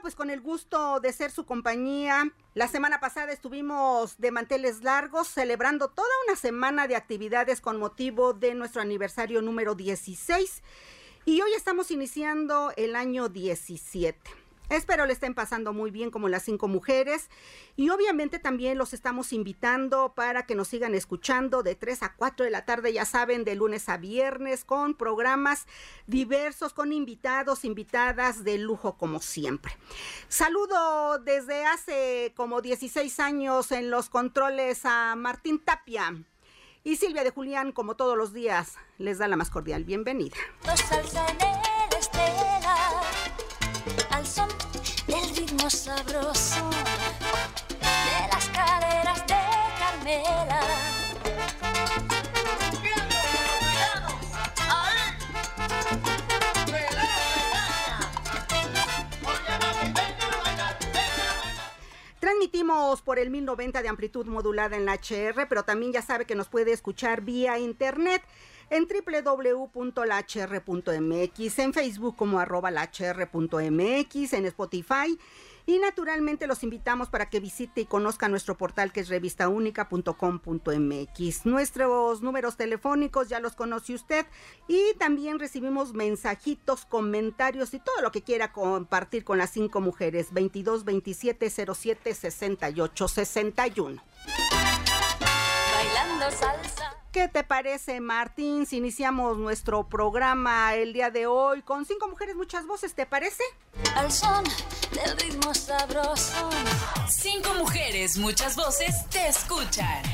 Pues con el gusto de ser su compañía. La semana pasada estuvimos de manteles largos celebrando toda una semana de actividades con motivo de nuestro aniversario número 16. Y hoy estamos iniciando el año 17. Espero le estén pasando muy bien como las cinco mujeres y obviamente también los estamos invitando para que nos sigan escuchando de 3 a 4 de la tarde, ya saben, de lunes a viernes con programas diversos, con invitados, invitadas de lujo como siempre. Saludo desde hace como 16 años en los controles a Martín Tapia. Y Silvia de Julián, como todos los días, les da la más cordial bienvenida. Sabroso de las caderas de Carmela. Transmitimos por el 1090 de amplitud modulada en la HR, pero también ya sabe que nos puede escuchar vía internet en www.lhr.mx, en Facebook como arroba lhr.mx, en Spotify. Y naturalmente los invitamos para que visite y conozca nuestro portal que es revistaúnica.com.mx. Nuestros números telefónicos ya los conoce usted y también recibimos mensajitos, comentarios y todo lo que quiera compartir con las cinco mujeres. 22 27 07 68 61. Bailando salsa. ¿Qué te parece, Martín, si iniciamos nuestro programa el día de hoy con cinco mujeres, muchas voces? ¿Te parece? Al son del ritmo sabroso. Cinco Mujeres, muchas voces te escuchan.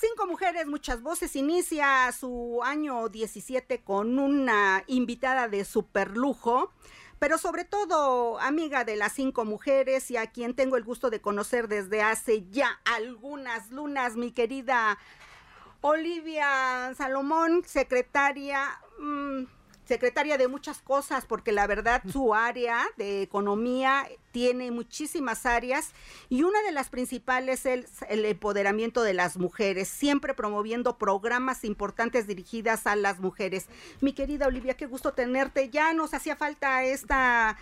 Cinco mujeres, muchas voces. Inicia su año 17 con una invitada de super lujo. Pero sobre todo, amiga de las cinco mujeres y a quien tengo el gusto de conocer desde hace ya algunas lunas, mi querida Olivia Salomón, secretaria, mmm, secretaria de muchas cosas, porque la verdad su área de economía tiene muchísimas áreas y una de las principales es el empoderamiento de las mujeres, siempre promoviendo programas importantes dirigidas a las mujeres. Mi querida Olivia, qué gusto tenerte. Ya nos hacía falta esta,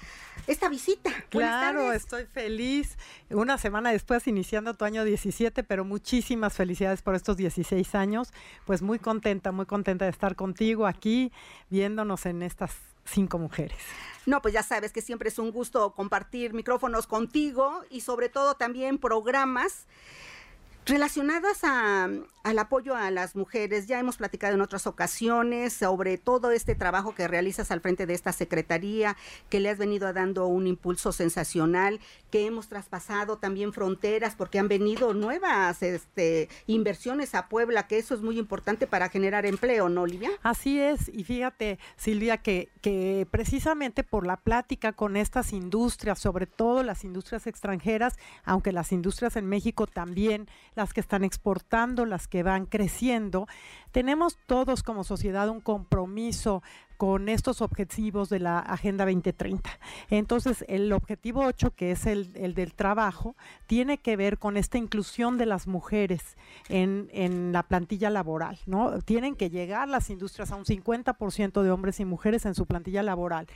esta visita. Claro, estoy feliz. Una semana después iniciando tu año 17, pero muchísimas felicidades por estos 16 años. Pues muy contenta, muy contenta de estar contigo aquí, viéndonos en estas cinco mujeres. No, pues ya sabes que siempre es un gusto compartir micrófonos contigo y sobre todo también programas relacionadas a, al apoyo a las mujeres. Ya hemos platicado en otras ocasiones sobre todo este trabajo que realizas al frente de esta secretaría, que le has venido dando un impulso sensacional, que hemos traspasado también fronteras porque han venido nuevas este, inversiones a Puebla, que eso es muy importante para generar empleo, ¿no, Olivia? Así es, y fíjate, Silvia, que, que precisamente por la plática con estas industrias, sobre todo las industrias extranjeras, aunque las industrias en México también, las que están exportando, las que van creciendo, tenemos todos como sociedad un compromiso con estos objetivos de la Agenda 2030. Entonces, el objetivo 8, que es el, el del trabajo, tiene que ver con esta inclusión de las mujeres en, en, la plantilla laboral, ¿no? Tienen que llegar las industrias a un 50% de hombres y mujeres en su plantilla laboral.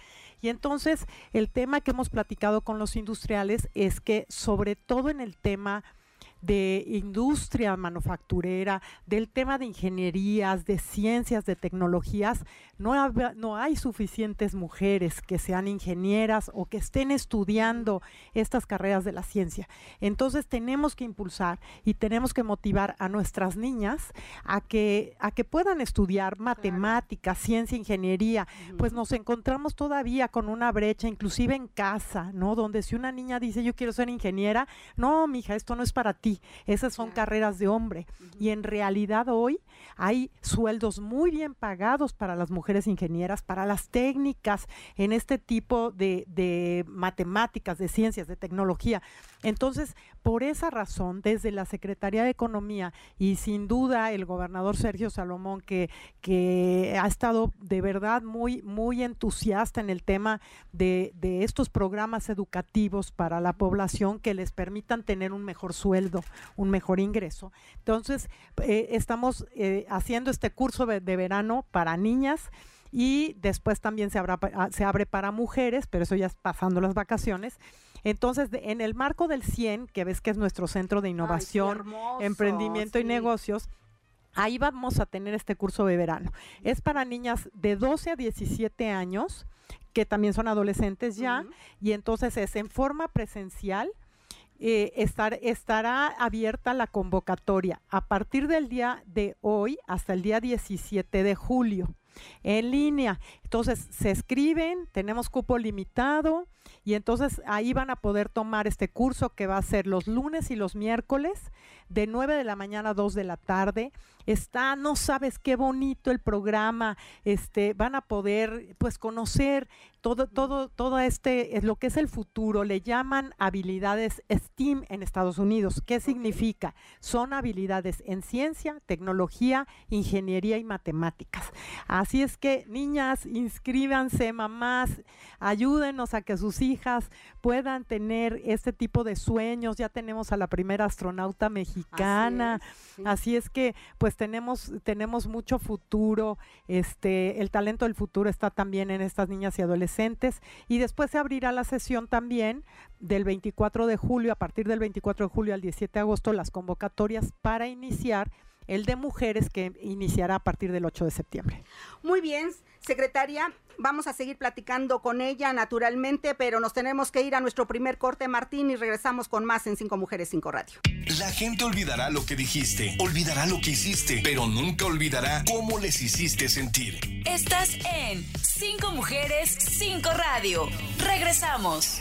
Y entonces, el tema que hemos platicado con los industriales es que, sobre todo en el tema de industria manufacturera, del tema de ingenierías, de ciencias, de tecnologías, no, no hay suficientes mujeres que sean ingenieras o que estén estudiando estas carreras de la ciencia. Entonces tenemos que impulsar y tenemos que motivar a nuestras niñas a que, a que puedan estudiar matemáticas, ciencia, ingeniería. Pues nos encontramos todavía con una brecha, inclusive en casa, ¿no? Donde si una niña dice yo quiero ser ingeniera, no, mija, esto no es para ti. Esas son carreras de hombre. Y en realidad hoy hay sueldos muy bien pagados para las mujeres ingenieras, para las técnicas en este tipo de, de matemáticas, de ciencias, de tecnología. Entonces, por esa razón, desde la Secretaría de Economía y sin duda el gobernador Sergio Salomón, que, ha estado de verdad muy, muy entusiasta en el tema de, de estos programas educativos para la población que les permitan tener un mejor sueldo, un mejor ingreso. Entonces, eh, estamos eh, haciendo este curso de, verano para niñas y después también se, ah, se abre para mujeres, pero eso ya es pasando las vacaciones. Entonces, en el marco del 100, que ves que es nuestro centro de innovación, emprendimiento y negocios, ahí vamos a tener este curso de verano. Es para niñas de 12 a 17 años, que también son adolescentes ya, y entonces es en forma presencial eh, estar, estará abierta la convocatoria a partir del día de hoy hasta el día 17 de julio en línea. Entonces se escriben, tenemos cupo limitado y entonces ahí van a poder tomar este curso que va a ser los lunes y los miércoles de 9 de la mañana a 2 de la tarde. Está, no sabes qué bonito el programa, este, van a poder pues conocer todo, todo, todo este, es lo que es el futuro, le llaman habilidades STEAM en Estados Unidos. ¿Qué significa? Son habilidades en ciencia, tecnología, ingeniería y matemáticas. Así es que, niñas, inscríbanse, mamás, ayúdenos a que sus hijas puedan tener este tipo de sueños. Ya tenemos a la primera astronauta mexicana. Así es, que, pues tenemos, tenemos mucho futuro. Este, el talento del futuro está también en estas niñas y adolescentes. Y después se abrirá la sesión también del 24 de julio, a partir del 24 de julio al 17 de agosto, las convocatorias para iniciar el de mujeres que iniciará a partir del 8 de septiembre. Muy bien, secretaria, vamos a seguir platicando con ella naturalmente, pero nos tenemos que ir a nuestro primer corte, Martín, y regresamos con más en Cinco Mujeres, Cinco Radio. La gente olvidará lo que dijiste, olvidará lo que hiciste, pero nunca olvidará cómo les hiciste sentir. Estás en Cinco Mujeres, Cinco Radio. Regresamos.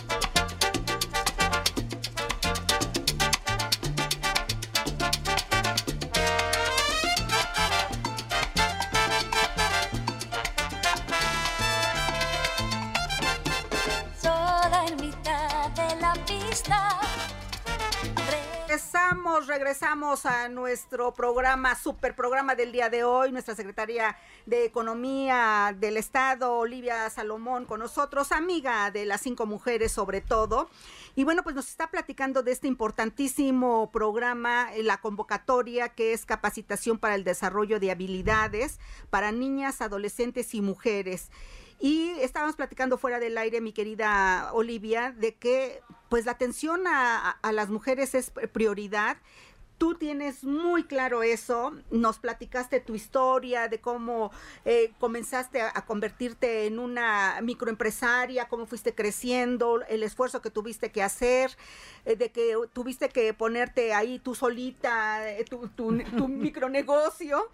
Regresamos a nuestro programa, super programa del día de hoy. Nuestra secretaria de Economía del Estado, Olivia Salomón, con nosotros, amiga de las cinco mujeres sobre todo. Y bueno, pues nos está platicando de este importantísimo programa, eh, la convocatoria, que es capacitación para el desarrollo de habilidades para niñas, adolescentes y mujeres. Y estábamos platicando fuera del aire, mi querida Olivia, de que pues la atención a, las mujeres es prioridad. Tú tienes muy claro eso, nos platicaste tu historia de cómo eh, comenzaste a, convertirte en una microempresaria, cómo fuiste creciendo, el esfuerzo que tuviste que hacer, eh, de que tuviste que ponerte ahí tú solita, eh, tu, tu, tu micronegocio.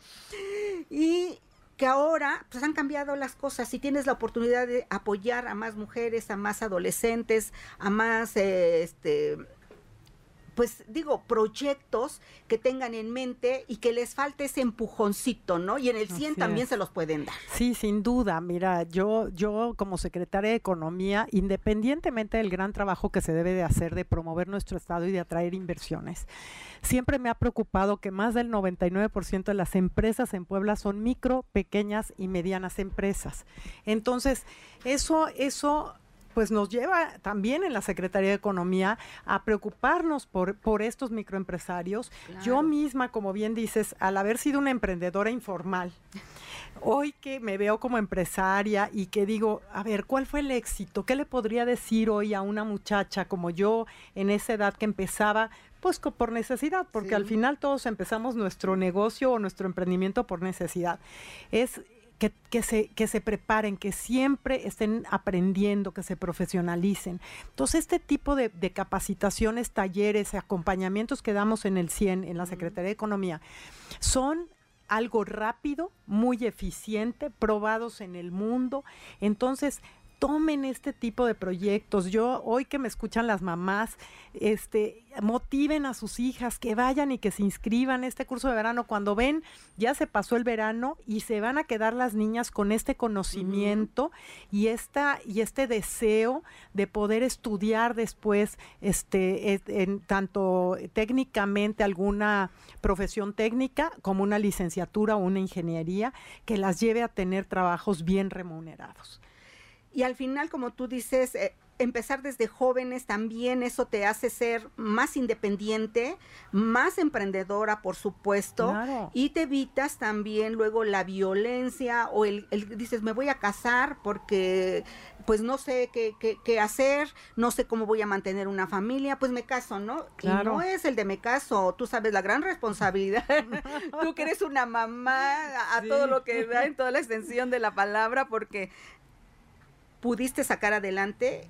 Y que ahora pues han cambiado las cosas. Y tienes la oportunidad de apoyar a más mujeres, a más adolescentes, a más eh, este pues digo, proyectos que tengan en mente y que les falte ese empujoncito, ¿no? Y en el 100 también se los pueden dar. Sí, sin duda. Mira, yo, yo como secretaria de Economía, independientemente del gran trabajo que se debe de hacer de promover nuestro Estado y de atraer inversiones, siempre me ha preocupado que más del 99% de las empresas en Puebla son micro, pequeñas y medianas empresas. Entonces, eso, eso pues nos lleva también en la Secretaría de Economía a preocuparnos por, por estos microempresarios. Yo misma, como bien dices, al haber sido una emprendedora informal, hoy que me veo como empresaria y que digo, a ver, ¿cuál fue el éxito? ¿Qué le podría decir hoy a una muchacha como yo en esa edad que empezaba? Pues por necesidad, porque al final todos empezamos nuestro negocio o nuestro emprendimiento por necesidad. Es que, que, se, que se preparen, que siempre estén aprendiendo, que se profesionalicen. Entonces, este tipo de, de capacitaciones, talleres, acompañamientos que damos en el CIEN, en la Secretaría de Economía, son algo rápido, muy eficiente, probados en el mundo. Entonces, tomen este tipo de proyectos. Yo hoy que me escuchan las mamás, este, motiven a sus hijas que vayan y que se inscriban a este curso de verano. Cuando ven, ya se pasó el verano y se van a quedar las niñas con este conocimiento y esta y este deseo de poder estudiar después, este, en, tanto técnicamente alguna profesión técnica como una licenciatura o una ingeniería que las lleve a tener trabajos bien remunerados. Y al final, como tú dices, eh, empezar desde jóvenes también eso te hace ser más independiente, más emprendedora, por supuesto, y te evitas también luego la violencia o el, dices, me voy a casar porque pues no sé qué, qué, hacer, no sé cómo voy a mantener una familia, pues me caso, ¿no? Claro. Y no es el de me caso, tú sabes la gran responsabilidad, tú que eres una mamá a, todo lo que da en toda la extensión de la palabra, porque pudiste sacar adelante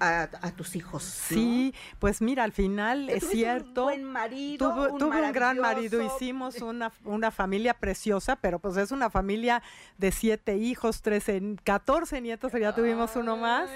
a, tus hijos. Sí, pues mira, al final es cierto. Un buen marido. tuve un gran marido, hicimos una, una familia preciosa, pero pues es una familia de siete hijos, trece, catorce nietos, ya tuvimos uno más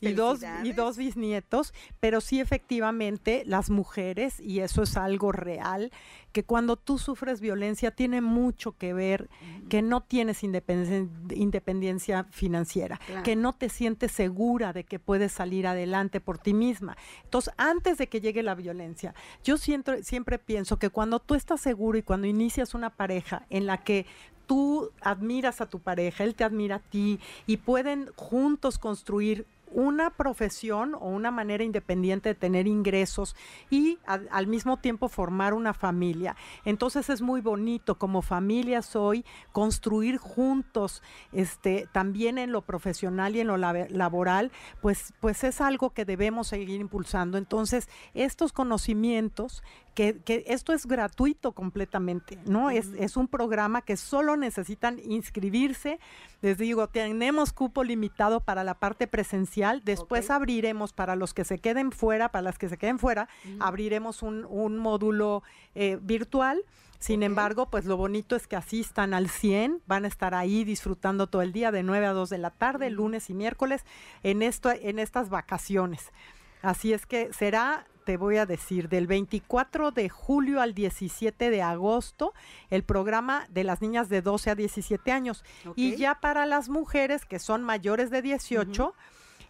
y dos, y dos bisnietos, pero sí efectivamente las mujeres, y eso es algo real, que cuando tú sufres violencia tiene mucho que ver que no tienes independencia, financiera, que no te sientes segura de que puedes salir adelante por ti misma. Entonces, antes de que llegue la violencia, yo siempre, siempre pienso que cuando tú estás seguro y cuando inicias una pareja en la que tú admiras a tu pareja, él te admira a ti y pueden juntos construir una profesión o una manera independiente de tener ingresos y al mismo tiempo formar una familia. Entonces es muy bonito como familia hoy construir juntos este también en lo profesional y en lo laboral, pues pues es algo que debemos seguir impulsando. Entonces, estos conocimientos que, esto es gratuito completamente, ¿no? es, es, un programa que solo necesitan inscribirse. Les digo, tenemos cupo limitado para la parte presencial, después abriremos para los que se queden fuera, para las que se queden fuera, abriremos un, un módulo eh, virtual. Sin embargo, pues lo bonito es que asistan al 100, van a estar ahí disfrutando todo el día de 9 a 2 de la tarde, lunes y miércoles, en, esto, en estas vacaciones. Así es que será te voy a decir, del 24 de julio al 17 de agosto, el programa de las niñas de 12 a 17 años. Y ya para las mujeres que son mayores de 18,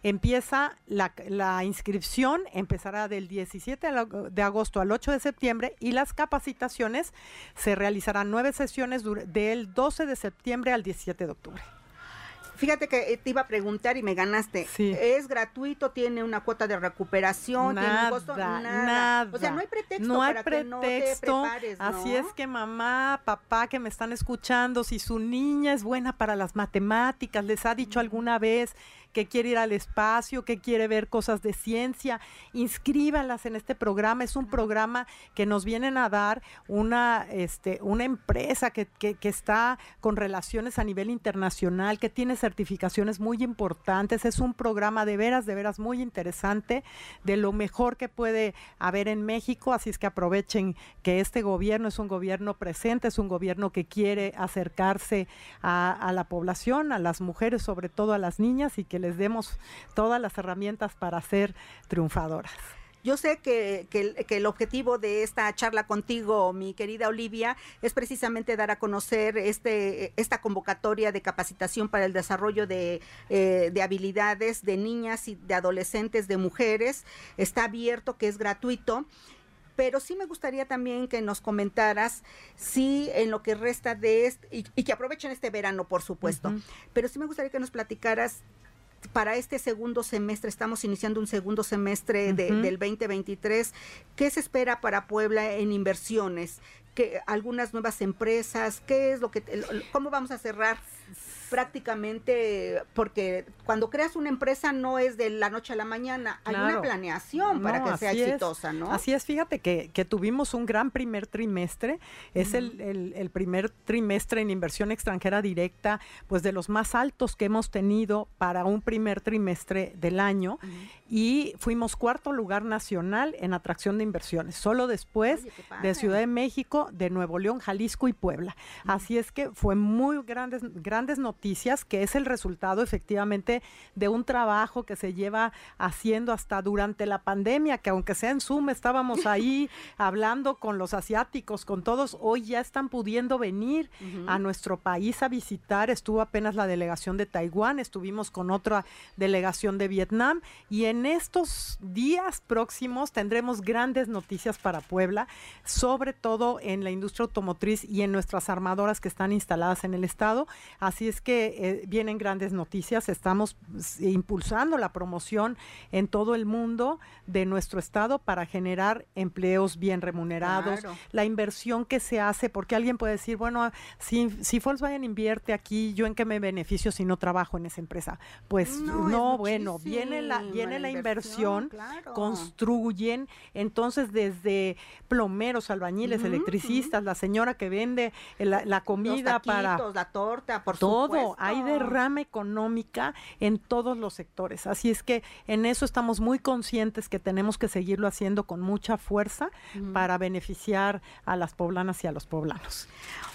empieza la, la, inscripción, empezará del 17 de agosto al 8 de septiembre y las capacitaciones se realizarán nueve sesiones del 12 de septiembre al 17 de octubre. Fíjate que eh, te iba a preguntar y me ganaste. ¿Es gratuito? ¿Tiene una cuota de recuperación? Nada, ¿Tiene un costo? Nada. O sea, no hay pretexto no hay para pretexto. que no te prepares, Así es que mamá, papá que me están escuchando, si su niña es buena para las matemáticas, les ha dicho alguna vez que quiere ir al espacio, que quiere ver cosas de ciencia, inscríbanlas en este programa. Es un programa que nos vienen a dar una, este, una empresa que, que, que está con relaciones a nivel internacional, que tiene certificaciones muy importantes. Es un programa de veras, de veras muy interesante, de lo mejor que puede haber en México. Así es que aprovechen que este gobierno es un gobierno presente, es un gobierno que quiere acercarse a, a la población, a las mujeres, sobre todo a las niñas, y que les demos todas las herramientas para ser triunfadoras. Yo sé que, el, objetivo de esta charla contigo, mi querida Olivia, es precisamente dar a conocer este, esta convocatoria de capacitación para el desarrollo de, eh, de habilidades de niñas y de adolescentes, de mujeres. Está abierto, que es gratuito pero sí me gustaría también que nos comentaras si en lo que resta de este, y, que aprovechen este verano, por supuesto, pero sí me gustaría que nos platicaras para este segundo semestre, estamos iniciando un segundo semestre del 2023, ¿qué se espera para Puebla en inversiones? que algunas nuevas empresas, qué es lo que cómo vamos a cerrar prácticamente porque cuando creas una empresa no es de la noche a la mañana, hay una planeación para que sea exitosa, ¿no? Así es, fíjate que, que, tuvimos un gran primer trimestre, es el, el, primer trimestre en inversión extranjera directa, pues de los más altos que hemos tenido para un primer trimestre del año y fuimos cuarto lugar nacional en atracción de inversiones, solo después de Ciudad de México, de Nuevo León, Jalisco y Puebla. Así es que fue muy grandes, grandes noticias, que es el resultado efectivamente de un trabajo que se lleva haciendo hasta durante la pandemia, que aunque sea en Zoom, estábamos ahí hablando con los asiáticos, con todos, hoy ya están pudiendo venir a nuestro país a visitar. Estuvo apenas la delegación de Taiwán, estuvimos con otra delegación de Vietnam y en estos días próximos tendremos grandes noticias para Puebla, sobre todo en la industria automotriz y en nuestras armadoras que están instaladas en el estado. Así es que eh, vienen grandes noticias. Estamos impulsando la promoción en todo el mundo de nuestro estado para generar empleos bien remunerados. La inversión que se hace, porque alguien puede decir, bueno, si, si Volkswagen invierte aquí, ¿yo en qué me beneficio si no trabajo en esa empresa? Pues no, bueno, viene la, viene la inversión, construyen, entonces desde plomeros, albañiles, electricistas, la señora que vende la, comida para la torta, por todo, hay derrama económica en todos los sectores. Así es que en eso estamos muy conscientes que tenemos que seguirlo haciendo con mucha fuerza para beneficiar a las poblanas y a los poblanos.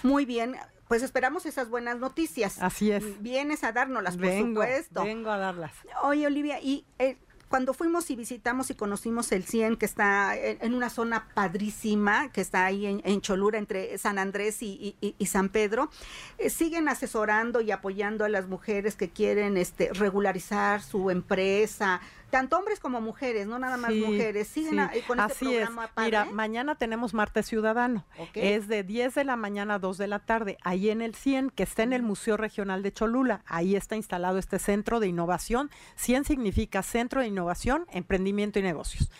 Muy bien, pues esperamos esas buenas noticias. Así es. Vienes a dárnoslas, por supuesto. Vengo a darlas. Oye, Olivia, y eh, cuando fuimos y visitamos y conocimos el CIEN, que está en, una zona padrísima, que está ahí en, Cholula, entre San Andrés y, San Pedro, eh, siguen asesorando y apoyando a las mujeres que quieren este, regularizar su empresa, tanto hombres como mujeres, no nada más mujeres. Siguen con este Así es. Mira, mañana tenemos Martes Ciudadano. Es de 10 de la mañana a 2 de la tarde, ahí en el 100, que está en el Museo Regional de Cholula. Ahí está instalado este centro de innovación. 100 significa Centro de Innovación, Emprendimiento y Negocios.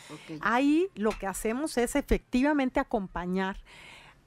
Ahí lo que hacemos es efectivamente acompañar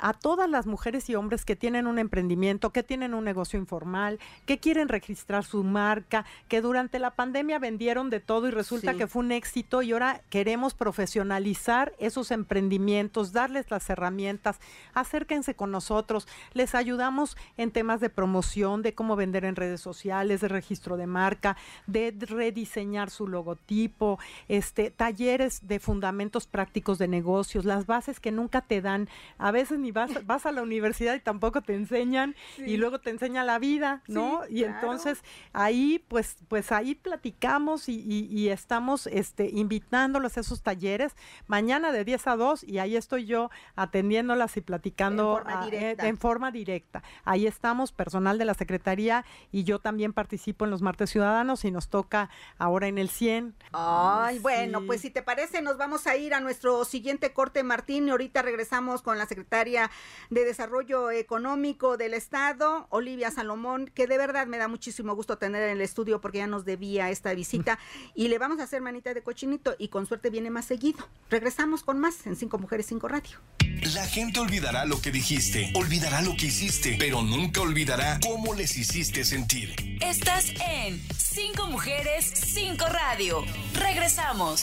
a todas las mujeres y hombres que tienen un emprendimiento, que tienen un negocio informal, que quieren registrar su marca, que durante la pandemia vendieron de todo y resulta que fue un éxito y ahora queremos profesionalizar esos emprendimientos, darles las herramientas, acérquense con nosotros, les ayudamos en temas de promoción, de cómo vender en redes sociales, de registro de marca, de rediseñar su logotipo, este talleres de fundamentos prácticos de negocios, las bases que nunca te dan, a veces ni vas, vas a la universidad y tampoco te enseñan y luego te enseña la vida, ¿no? y entonces ahí, pues, pues ahí platicamos y, estamos este, invitándolos a esos talleres mañana de 10 a 2 y ahí estoy yo atendiéndolas y platicando eh, en forma, directa. Ahí estamos, personal de la Secretaría y yo también participo en los martes ciudadanos y nos toca ahora en el 100. Ay, bueno, pues si te parece, nos vamos a ir a nuestro siguiente corte, Martín, y ahorita regresamos con la secretaria de Desarrollo Económico del Estado, Olivia Salomón, que de verdad me da muchísimo gusto tener en el estudio porque ya nos debía esta visita y le vamos a hacer manita de cochinito y con suerte viene más seguido. Regresamos con más en Cinco Mujeres, Cinco Radio. La gente olvidará lo que dijiste, olvidará lo que hiciste, pero nunca olvidará cómo les hiciste sentir. Estás en Cinco Mujeres, Cinco Radio. Regresamos.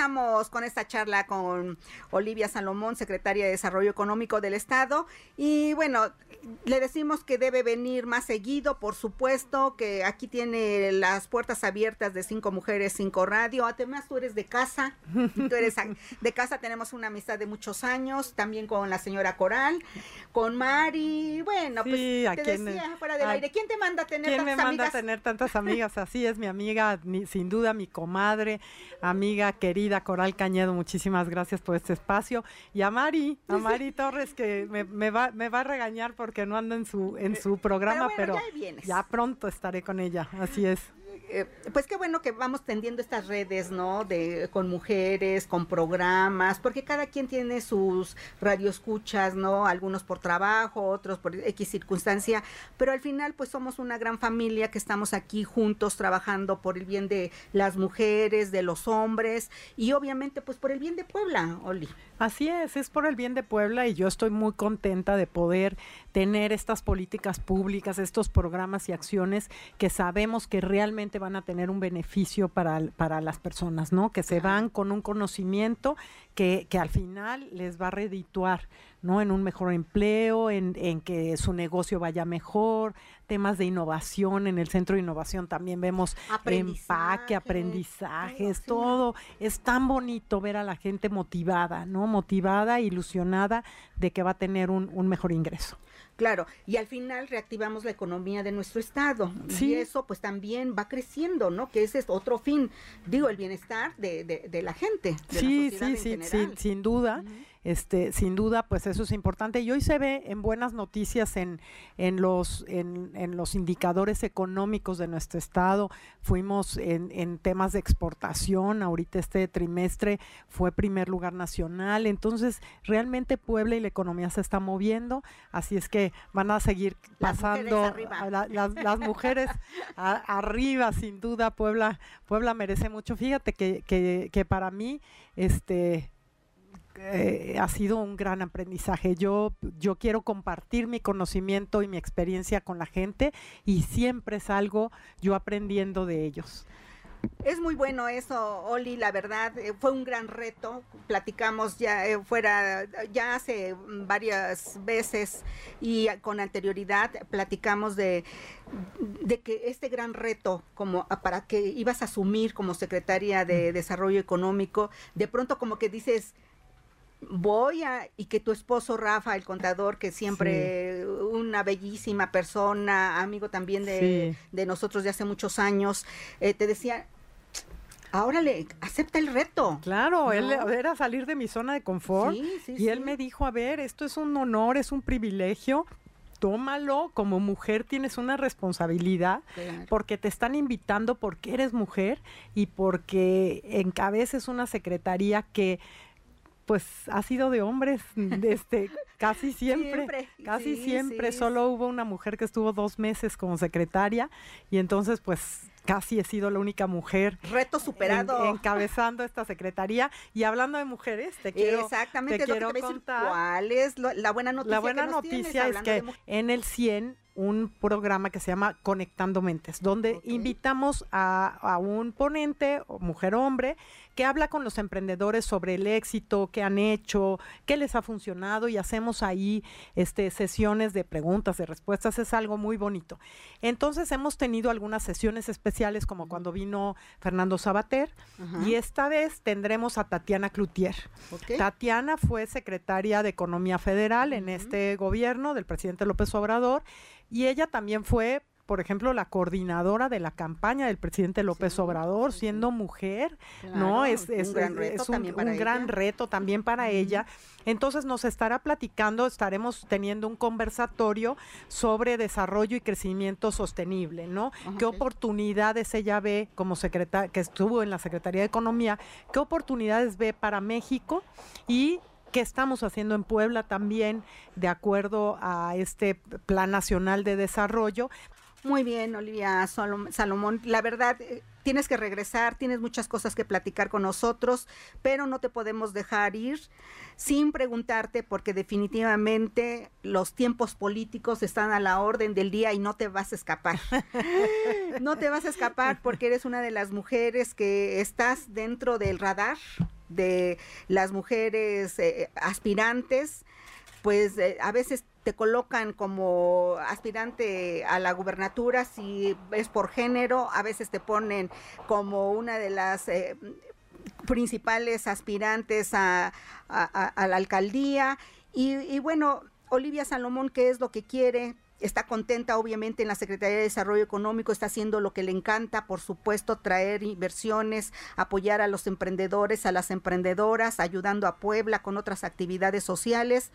Regresamos con esta charla con Olivia Salomón, secretaria de Desarrollo Económico del Estado. Y bueno, le decimos que debe venir más seguido, por supuesto, que aquí tiene las puertas abiertas de Cinco Mujeres, Cinco Radio. Además, tú eres de casa, tú eres de casa, tenemos una amistad de muchos años, también con la señora Coral, con Mari. Bueno, pues te decía fuera del aire, ¿quién te manda a tener tantas me manda a tener tantas amigas? Así es mi amiga, sin duda mi comadre, amiga que querida Coral Cañedo, muchísimas gracias por este espacio. Y a Mari, a Mari Torres, que me, va, me va a regañar porque no anda en su, en su programa, pero, ya pronto estaré con ella, así es. Eh, pues qué bueno que vamos tendiendo estas redes, ¿no? De con mujeres, con programas, porque cada quien tiene sus radioescuchas, ¿no? Algunos por trabajo, otros por X circunstancia, pero al final pues somos una gran familia que estamos aquí juntos trabajando por el bien de las mujeres, de los hombres y obviamente pues por el bien de Puebla, Oli. Así es, es por el bien de Puebla y yo estoy muy contenta de poder tener estas políticas públicas, estos programas y acciones que sabemos que realmente van a tener un beneficio para, para las personas, ¿no? Que se van con un conocimiento que, que al final les va a redituar ¿no? En un mejor empleo, en, en, que su negocio vaya mejor, temas de innovación, en el centro de innovación también vemos empaque, aprendizajes, todo. Es tan bonito ver a la gente motivada, ¿no? Motivada, ilusionada de que va a tener un, un mejor ingreso. Claro, y al final reactivamos la economía de nuestro estado. Y eso pues también va creciendo, ¿no? Que ese es otro fin, digo, el bienestar de, de, la gente. De sí, sí, sí, sí, sin duda este, sin duda, pues eso es importante. Y hoy se ve en buenas noticias en, en, los, en, en los indicadores económicos de nuestro estado. Fuimos en, en, temas de exportación, ahorita este trimestre fue primer lugar nacional. Entonces, realmente Puebla y la economía se está moviendo, así es que van a seguir pasando las, mujeres arriba, sin duda. Puebla, Puebla merece mucho. Fíjate que, que, que para mí, este eh, ha sido un gran aprendizaje. Yo, yo quiero compartir mi conocimiento y mi experiencia con la gente y siempre salgo yo aprendiendo de ellos. Es muy bueno eso, Oli, la verdad, eh, fue un gran reto. Platicamos ya eh, fuera, ya hace varias veces y con anterioridad platicamos de, de que este gran reto, como para que ibas a asumir como secretaria de Desarrollo Económico, de pronto como que dices, voy a, y que tu esposo Rafa, el contador, que siempre una bellísima persona, amigo también de, de, nosotros de hace muchos años, eh, te decía, ahora le acepta el reto. Claro, él era salir de mi zona de confort y él me dijo, a ver, esto es un honor, es un privilegio. Tómalo, como mujer tienes una responsabilidad porque te están invitando porque eres mujer y porque encabeces una secretaría que pues ha sido de hombres, este, casi siempre, casi siempre, solo hubo una mujer que estuvo dos meses como secretaria y entonces pues casi he sido la única mujer. Reto superado. encabezando esta secretaría. Y hablando de mujeres, te quiero, Exactamente, te quiero contar. ¿Cuál es la buena noticia? La buena noticia es que en el 100 un programa que se llama Conectando Mentes, donde invitamos a, un ponente, mujer-hombre, que habla con los emprendedores sobre el éxito, qué han hecho, qué les ha funcionado y hacemos ahí este, sesiones de preguntas, de respuestas. Es algo muy bonito. Entonces hemos tenido algunas sesiones especiales como cuando vino Fernando Sabater y esta vez tendremos a Tatiana Cloutier. Tatiana fue secretaria de Economía Federal en este gobierno del presidente López Obrador y ella también fue por ejemplo, la coordinadora de la campaña del presidente López Obrador, siendo mujer, ¿no? Es, un gran reto, también, para gran reto también para ella. Entonces nos estará platicando, estaremos teniendo un conversatorio sobre desarrollo y crecimiento sostenible, ¿no? ¿Qué oportunidades ella ve como secretaria, que estuvo en la Secretaría de Economía, qué oportunidades ve para México y qué estamos haciendo en Puebla también de acuerdo a este Plan Nacional de Desarrollo. Muy bien, Olivia Salomón. La verdad, eh, tienes que regresar, tienes muchas cosas que platicar con nosotros, pero no te podemos dejar ir sin preguntarte porque definitivamente los tiempos políticos están a la orden del día y no te vas a escapar. no te vas a escapar porque eres una de las mujeres que estás dentro del radar de las mujeres eh, aspirantes, pues eh, a veces te colocan como aspirante a la gubernatura si es por género, a veces te ponen como una de las eh, principales aspirantes a, la alcaldía. Y, y, bueno, Olivia Salomón, ¿qué es lo que quiere? está contenta obviamente en la Secretaría de Desarrollo Económico, está haciendo lo que le encanta, por supuesto, traer inversiones, apoyar a los emprendedores, a las emprendedoras, ayudando a Puebla con otras actividades sociales.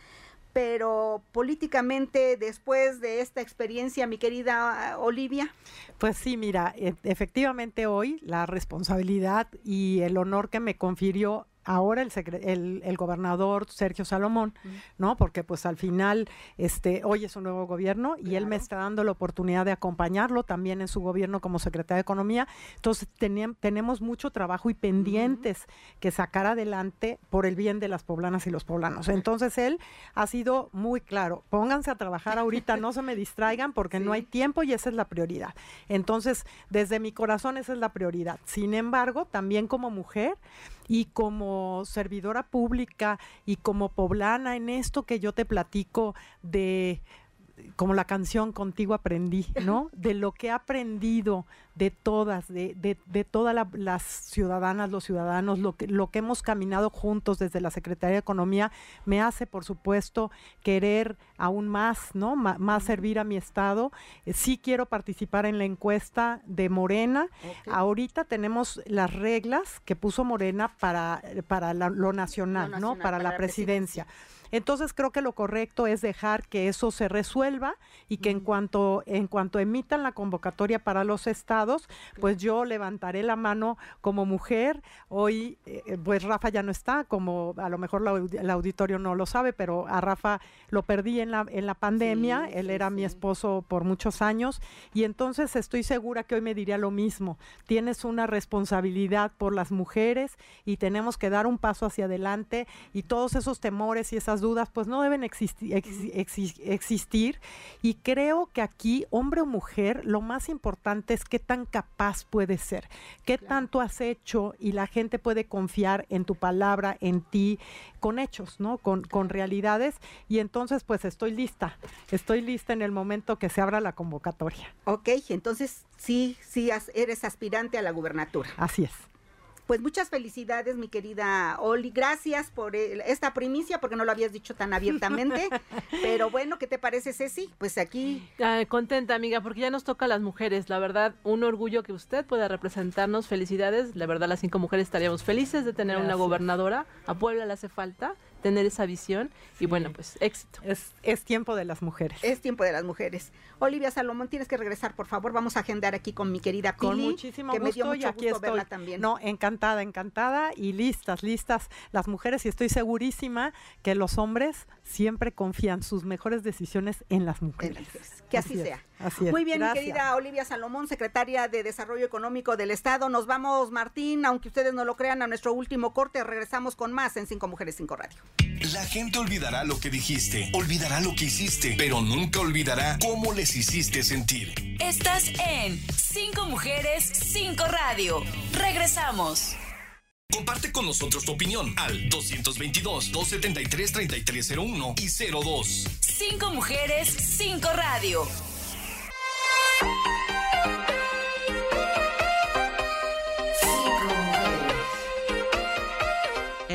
Pero políticamente, después de esta experiencia, mi querida Olivia. Pues sí, mira, e- efectivamente hoy la responsabilidad y el honor que me confirió ahora el, secre- el, el gobernador Sergio Salomón, ¿no? Porque pues al final, este, hoy es un nuevo gobierno y él me está dando la oportunidad de acompañarlo también en su gobierno como secretario de Economía. Entonces tenían- tenemos mucho trabajo y pendientes que sacar adelante por el bien de las poblanas y los poblanos. Entonces él ha sido muy claro, pónganse a trabajar ahorita, no se me distraigan porque no hay tiempo y esa es la prioridad. Entonces, desde mi corazón esa es la prioridad. Sin embargo, también como mujer y como servidora pública y como poblana en esto que yo te platico de como la canción Contigo aprendí, ¿no? De lo que he aprendido de todas, de, de, de todas la- las ciudadanas, los ciudadanos, lo que, lo que hemos caminado juntos desde la Secretaría de Economía, me hace, por supuesto, querer aún más, ¿no? Más servir a mi Estado. Eh, sí quiero participar en la encuesta de Morena. Ahorita tenemos las reglas que puso Morena para, para la- lo, nacional, Lo ¿no? Para, para la la presidencia. Entonces creo que lo correcto es dejar que eso se resuelva y que en cuanto en cuanto emitan la convocatoria para los estados, pues yo levantaré la mano como mujer. Hoy eh, pues Rafa ya no está, como a lo mejor la el auditorio no lo sabe, pero a Rafa lo perdí en la en la pandemia, Sí, él sí, era mi esposo por muchos años. Y entonces estoy segura que hoy me diría lo mismo. Tienes una responsabilidad por las mujeres y tenemos que dar un paso hacia adelante y todos esos temores y esas dudas pues no deben existi- exi- exi- existir y creo que aquí hombre o mujer lo más importante es qué tan capaz puedes ser, qué tanto has hecho y la gente puede confiar en tu palabra, en ti, con hechos, ¿no? Con, con realidades y entonces pues estoy lista, estoy lista en el momento que se abra la convocatoria. Ok, entonces sí, sí eres aspirante a la gubernatura. Así es. Pues muchas felicidades, mi querida Oli. Gracias por el- esta primicia, porque no lo habías dicho tan abiertamente. Pero bueno, ¿qué te parece, Ceci? Pues aquí Ah, contenta, amiga, porque ya nos toca a las mujeres. La verdad, un orgullo que usted pueda representarnos. Felicidades. La verdad, las cinco mujeres estaríamos felices de tener una gobernadora. A Puebla le hace falta tener esa visión. Y bueno, pues éxito. Es, es tiempo de las mujeres. es tiempo de las mujeres. Olivia Salomón, tienes que regresar, por favor. Vamos a agendar aquí con mi querida Con Pili, muchísimo que gusto me dio y aquí gusto estoy. verla también. No, encantada, encantada y listas, listas las mujeres y estoy segurísima que los hombres siempre confían sus mejores decisiones en las En mujeres. las mujeres. Que así, sea. Así es. Muy bien, Gracias. mi querida Olivia Salomón, secretaria de Desarrollo Económico del Estado. Nos vamos, Martín, aunque ustedes no lo crean, a nuestro último corte. Regresamos con más en Cinco Mujeres, Cinco Radio. La gente olvidará lo que dijiste, olvidará lo que hiciste, pero nunca olvidará cómo les hiciste sentir. Estás en Cinco Mujeres, Cinco Radio. Regresamos. Comparte con nosotros tu opinión al 222-273-3301 y 02. Cinco Mujeres, Cinco Radio.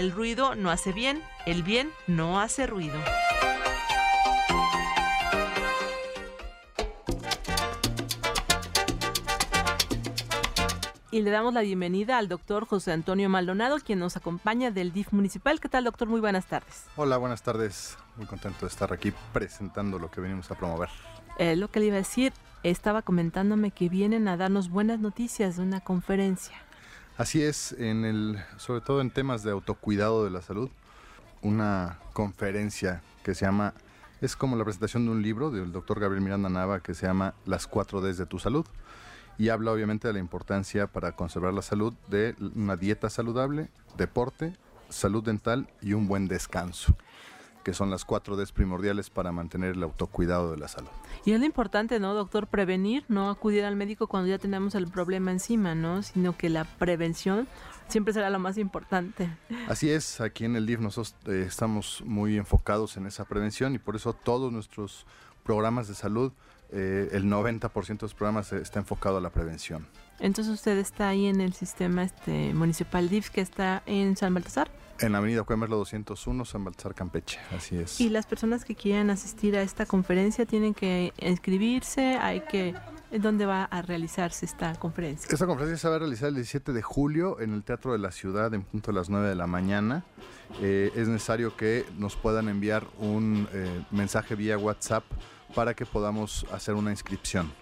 El ruido no hace bien, el bien no hace ruido. Y le damos la bienvenida al doctor José Antonio Maldonado, quien nos acompaña del DIF municipal. ¿Qué tal, doctor? Muy buenas tardes. Hola, buenas tardes. Muy contento de estar aquí presentando lo que venimos a promover. Eh, lo que le iba a decir, estaba comentándome que vienen a darnos buenas noticias de una conferencia. Así es, en el, sobre todo en temas de autocuidado de la salud, una conferencia que se llama, es como la presentación de un libro del doctor Gabriel Miranda Nava que se llama Las cuatro Ds de tu salud. Y habla obviamente de la importancia para conservar la salud de una dieta saludable, deporte, salud dental y un buen descanso, que son las cuatro Ds primordiales para mantener el autocuidado de la salud. Y es lo importante, ¿no, doctor? Prevenir, no acudir al médico cuando ya tenemos el problema encima, ¿no? Sino que la prevención siempre será lo más importante. Así es, aquí en el DIF nosotros eh, estamos muy enfocados en esa prevención y por eso todos nuestros programas de salud, eh, el 90% de los programas está enfocado a la prevención. Entonces usted está ahí en el sistema este municipal DIF que está en San Baltasar. En la avenida Cuemerlo 201, San Baltasar, Campeche, así es. Y las personas que quieran asistir a esta conferencia tienen que inscribirse, hay que... ¿Dónde va a realizarse esta conferencia? Esta conferencia se va a realizar el 17 de julio en el Teatro de la Ciudad en punto a las 9 de la mañana. Eh, es necesario que nos puedan enviar un eh, mensaje vía WhatsApp para que podamos hacer una inscripción.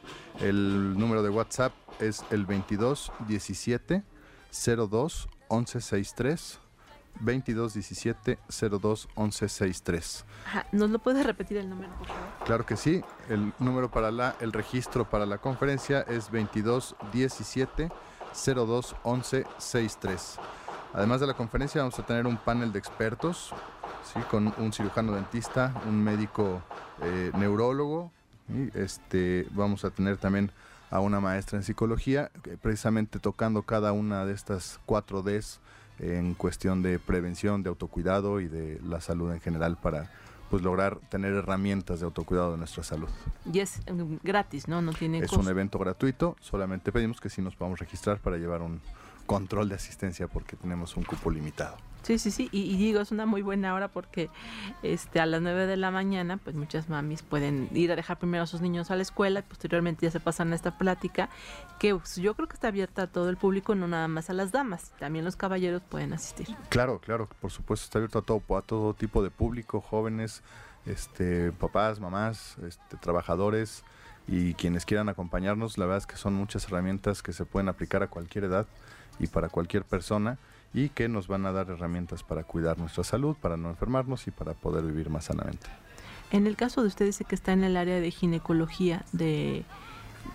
El número de WhatsApp es el 22 17 02 11 63 22 17 02 11 63. Ajá, ¿Nos lo puede repetir el número, por favor? Claro que sí. El número para la, el registro para la conferencia es 22 17 02 11 63. Además de la conferencia vamos a tener un panel de expertos, ¿sí? con un cirujano dentista, un médico eh, neurólogo, y este, vamos a tener también a una maestra en psicología, que precisamente tocando cada una de estas cuatro Ds en cuestión de prevención, de autocuidado y de la salud en general para pues lograr tener herramientas de autocuidado de nuestra salud. Y es mm, gratis, ¿no? No tiene Es costo. un evento gratuito, solamente pedimos que sí nos podamos registrar para llevar un control de asistencia porque tenemos un cupo limitado. Sí, sí, sí, y, y digo, es una muy buena hora porque este, a las 9 de la mañana, pues muchas mamis pueden ir a dejar primero a sus niños a la escuela y posteriormente ya se pasan a esta plática, que pues, yo creo que está abierta a todo el público, no nada más a las damas, también los caballeros pueden asistir. Claro, claro, por supuesto está abierto a todo, a todo tipo de público, jóvenes, este, papás, mamás, este, trabajadores y quienes quieran acompañarnos. La verdad es que son muchas herramientas que se pueden aplicar a cualquier edad y para cualquier persona y que nos van a dar herramientas para cuidar nuestra salud, para no enfermarnos y para poder vivir más sanamente. En el caso de usted dice que está en el área de ginecología de,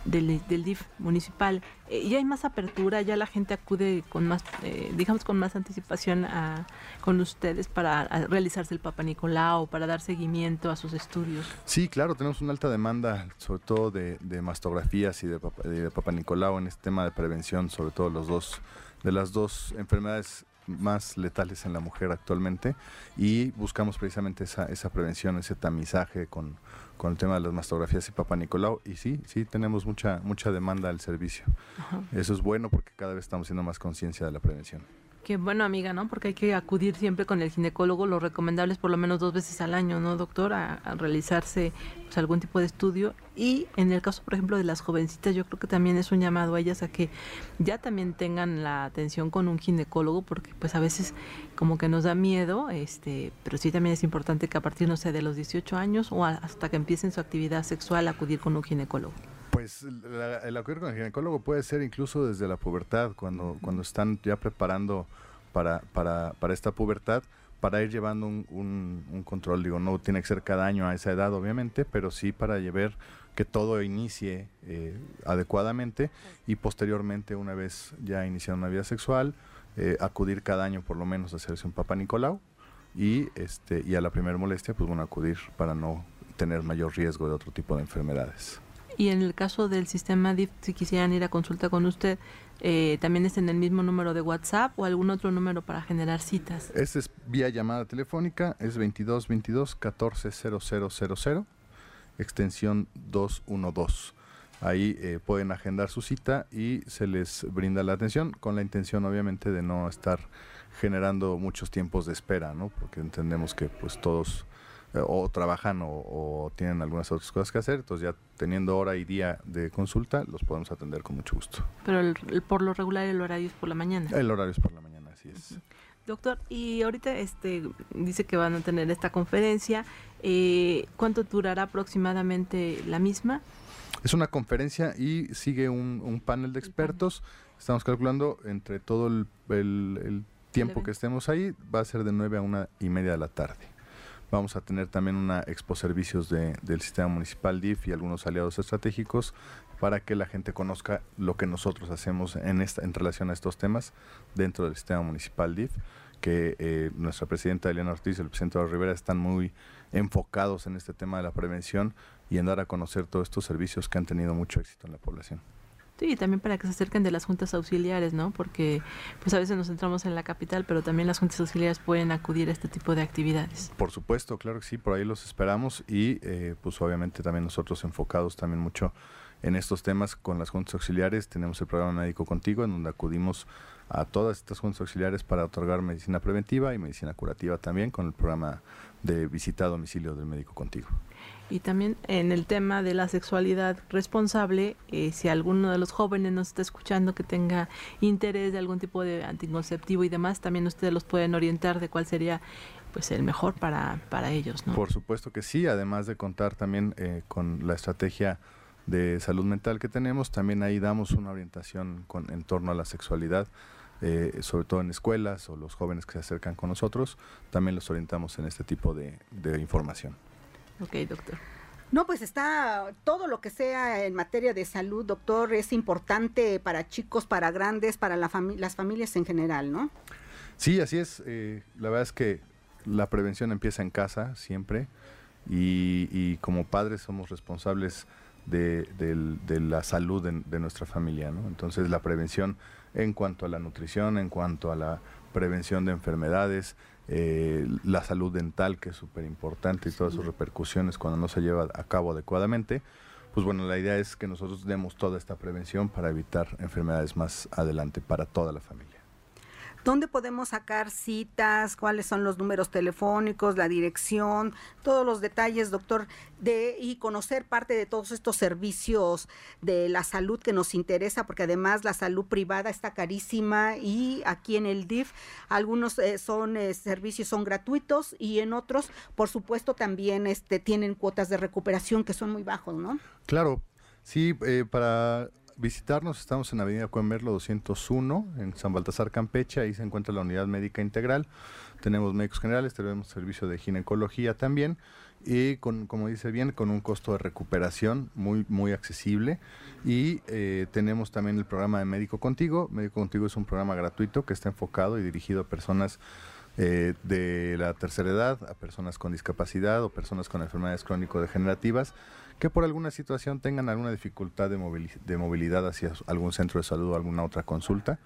del, del DIF municipal, eh, ¿ya hay más apertura? ¿Ya la gente acude con más, eh, digamos, con más anticipación a, con ustedes para realizarse el Papa Nicolau, para dar seguimiento a sus estudios? Sí, claro, tenemos una alta demanda, sobre todo de, de mastografías y de, de Papa Nicolau en este tema de prevención, sobre todo los dos, de las dos enfermedades más letales en la mujer actualmente y buscamos precisamente esa, esa prevención, ese tamizaje con, con el tema de las mastografías y Papa Nicolau y sí, sí tenemos mucha mucha demanda al servicio. Eso es bueno porque cada vez estamos haciendo más conciencia de la prevención. Qué bueno, amiga, ¿no? Porque hay que acudir siempre con el ginecólogo. Lo recomendable es por lo menos dos veces al año, ¿no, doctor? A, realizarse pues, algún tipo de estudio. Y en el caso, por ejemplo, de las jovencitas, yo creo que también es un llamado a ellas a que ya también tengan la atención con un ginecólogo, porque pues a veces como que nos da miedo, este, pero sí también es importante que a partir, no sé, de los 18 años o hasta que empiecen su actividad sexual, acudir con un ginecólogo. Pues la- el acudir con el ginecólogo puede ser incluso desde la pubertad, cuando, cuando están ya preparando para, para, para esta pubertad, para ir llevando un, un- un control. Digo, no tiene que ser cada año a esa edad, obviamente, pero sí para llevar que todo inicie eh, adecuadamente y posteriormente, una vez ya iniciada una vida sexual, eh, acudir cada año por lo menos a hacerse un Papa Nicolau y, este, y a la primera molestia, pues bueno, acudir para no tener mayor riesgo de otro tipo de enfermedades. Y en el caso del sistema DIF, si quisieran ir a consulta con usted, eh, ¿también es en el mismo número de WhatsApp o algún otro número para generar citas? Este es vía llamada telefónica, es 22 22 14 0000, extensión 212. Ahí eh, pueden agendar su cita y se les brinda la atención con la intención obviamente de no estar generando muchos tiempos de espera, ¿no? Porque entendemos que pues todos o trabajan o, o tienen algunas otras cosas que hacer, entonces ya teniendo hora y día de consulta los podemos atender con mucho gusto. Pero el- el- por lo regular el horario es por la mañana. El horario es por la mañana, así es. Doctor, y ahorita este dice que van a tener esta conferencia. eh, ¿Cuánto durará aproximadamente la misma? Es una conferencia y sigue un, un panel de expertos. Estamos calculando entre todo el, el- el tiempo que estemos ahí, va a ser de 9 a una y media de la tarde. Vamos a tener también una expo servicios de- del sistema municipal DIF y algunos aliados estratégicos para que la gente conozca lo que nosotros hacemos en, esta, en relación a estos temas dentro del sistema municipal DIF, que eh, nuestra presidenta Eliana Ortiz y el presidente Eduardo Rivera están muy enfocados en este tema de la prevención y en dar a conocer todos estos servicios que han tenido mucho éxito en la población. Sí, también para que se acerquen de las juntas auxiliares, ¿no? Porque pues a veces nos centramos en la capital, pero también las juntas auxiliares pueden acudir a este tipo de actividades. Por supuesto, claro que sí, por ahí los esperamos y eh, pues obviamente también nosotros enfocados también mucho en estos temas con las juntas auxiliares. Tenemos el programa Médico Contigo en donde acudimos a todas estas juntas auxiliares para otorgar medicina preventiva y medicina curativa también con el programa de visita a domicilio del médico contigo. Y también en el tema de la sexualidad responsable, eh, si alguno de los jóvenes nos está escuchando que tenga interés de algún tipo de anticonceptivo y demás, también ustedes los pueden orientar de cuál sería pues el mejor para, para ellos. ¿no? Por supuesto que sí, además de contar también eh, con la estrategia de salud mental que tenemos, también ahí damos una orientación con, en torno a la sexualidad eh, sobre todo en escuelas o los jóvenes que se acercan con nosotros, también los orientamos en este tipo de, información. Ok, doctor. No, pues está todo lo que sea en materia de salud, doctor, es importante para chicos, para grandes, para la las familias en general, ¿no? Sí, así es. Eh, la verdad es que la prevención empieza en casa siempre y, como padres somos responsables de, la salud de, nuestra familia, ¿no? Entonces la prevención en cuanto a la nutrición, en cuanto a la prevención de enfermedades, eh, la salud dental, que es súper importante, y todas sus repercusiones cuando no se lleva a cabo adecuadamente. Pues bueno, la idea es que nosotros demos toda esta prevención para evitar enfermedades más adelante para toda la familia. ¿Dónde podemos sacar citas? ¿Cuáles son los números telefónicos, la dirección, todos los detalles, doctor, de y conocer parte de todos estos servicios de la salud que nos interesa, porque además la salud privada está carísima y aquí en el DIF algunos eh, son eh, servicios son gratuitos y en otros, por supuesto, también este tienen cuotas de recuperación que son muy bajos, ¿no? Claro, sí, eh, para visitarnos, estamos en Avenida Cuemerlo 201, en San Baltasar, Campeche, ahí se encuentra la unidad médica integral. Tenemos médicos generales, tenemos servicio de ginecología también y con, como dice bien, con un costo de recuperación muy, muy accesible. Y eh, tenemos también el programa de Médico Contigo. Médico Contigo es un programa gratuito que está enfocado y dirigido a personas eh, de la tercera edad, a personas con discapacidad o personas con enfermedades crónico-degenerativas que por alguna situación tengan alguna dificultad de, movilidad hacia algún centro de salud o alguna otra consulta,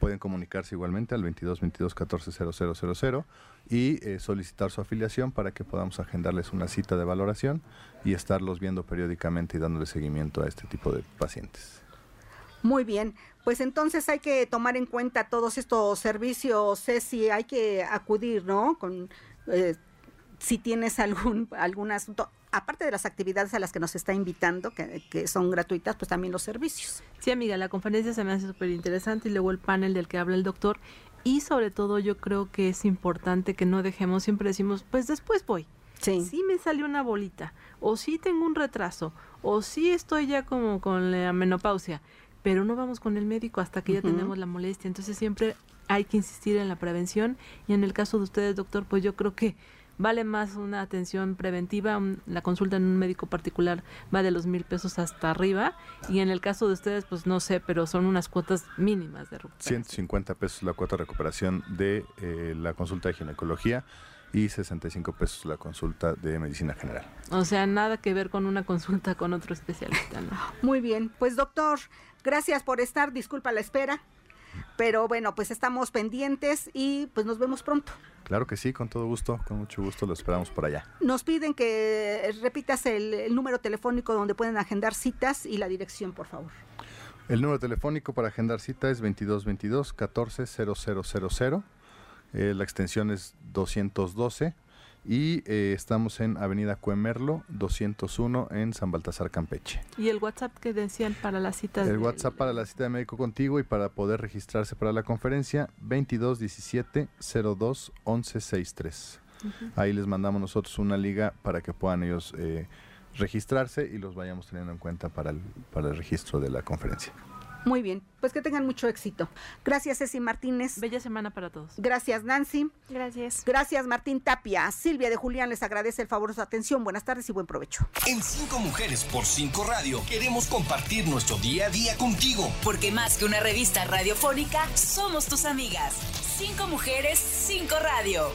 pueden comunicarse igualmente al 22 22 14 0000 y eh, solicitar su afiliación para que podamos agendarles una cita de valoración y estarlos viendo periódicamente y dándole seguimiento a este tipo de pacientes. Muy bien, pues entonces hay que tomar en cuenta todos estos servicios, Ceci, hay que acudir, ¿no? Con, eh, si tienes algún, algún asunto aparte de las actividades a las que nos está invitando, que, son gratuitas, pues también los servicios. Sí, amiga, la conferencia se me hace súper interesante y luego el panel del que habla el doctor. Y sobre todo yo creo que es importante que no dejemos, siempre decimos, pues después voy. Sí. Sí me salió una bolita, o sí tengo un retraso, o sí estoy ya como con la menopausia, pero no vamos con el médico hasta que ya tenemos la molestia. Entonces siempre hay que insistir en la prevención y en el caso de ustedes, doctor, pues yo creo que vale más una atención preventiva, la consulta en un médico particular va de los mil pesos hasta arriba y en el caso de ustedes, pues no sé, pero son unas cuotas mínimas de recuperación. 150 pesos la cuota de recuperación de eh, la consulta de ginecología y 65 pesos la consulta de medicina general. O sea, nada que ver con una consulta con otro especialista. ¿no? Muy bien, pues doctor, gracias por estar, disculpa la espera. Pero bueno, pues estamos pendientes y pues nos vemos pronto. Claro que sí, con todo gusto, con mucho gusto lo esperamos por allá. Nos piden que repitas el, número telefónico donde pueden agendar citas y la dirección, por favor. El número telefónico para agendar cita es 2222 14 eh, la extensión es 212 y eh, estamos en Avenida Cuemerlo 201 en San Baltasar, Campeche. ¿Y el WhatsApp que decían para la cita? El WhatsApp para la cita de médico contigo y para poder registrarse para la conferencia 2217 02 11 63. Ahí les mandamos nosotros una liga para que puedan ellos eh, registrarse y los vayamos teniendo en cuenta para el, para el registro de la conferencia. Muy bien, pues que tengan mucho éxito. Gracias, Ceci Martínez. Bella semana para todos. Gracias, Nancy. Gracias. Gracias, Martín Tapia. Silvia de Julián les agradece el favor de su atención. Buenas tardes y buen provecho. En Cinco Mujeres por Cinco Radio queremos compartir nuestro día a día contigo. Porque más que una revista radiofónica, somos tus amigas. Cinco Mujeres, Cinco Radio.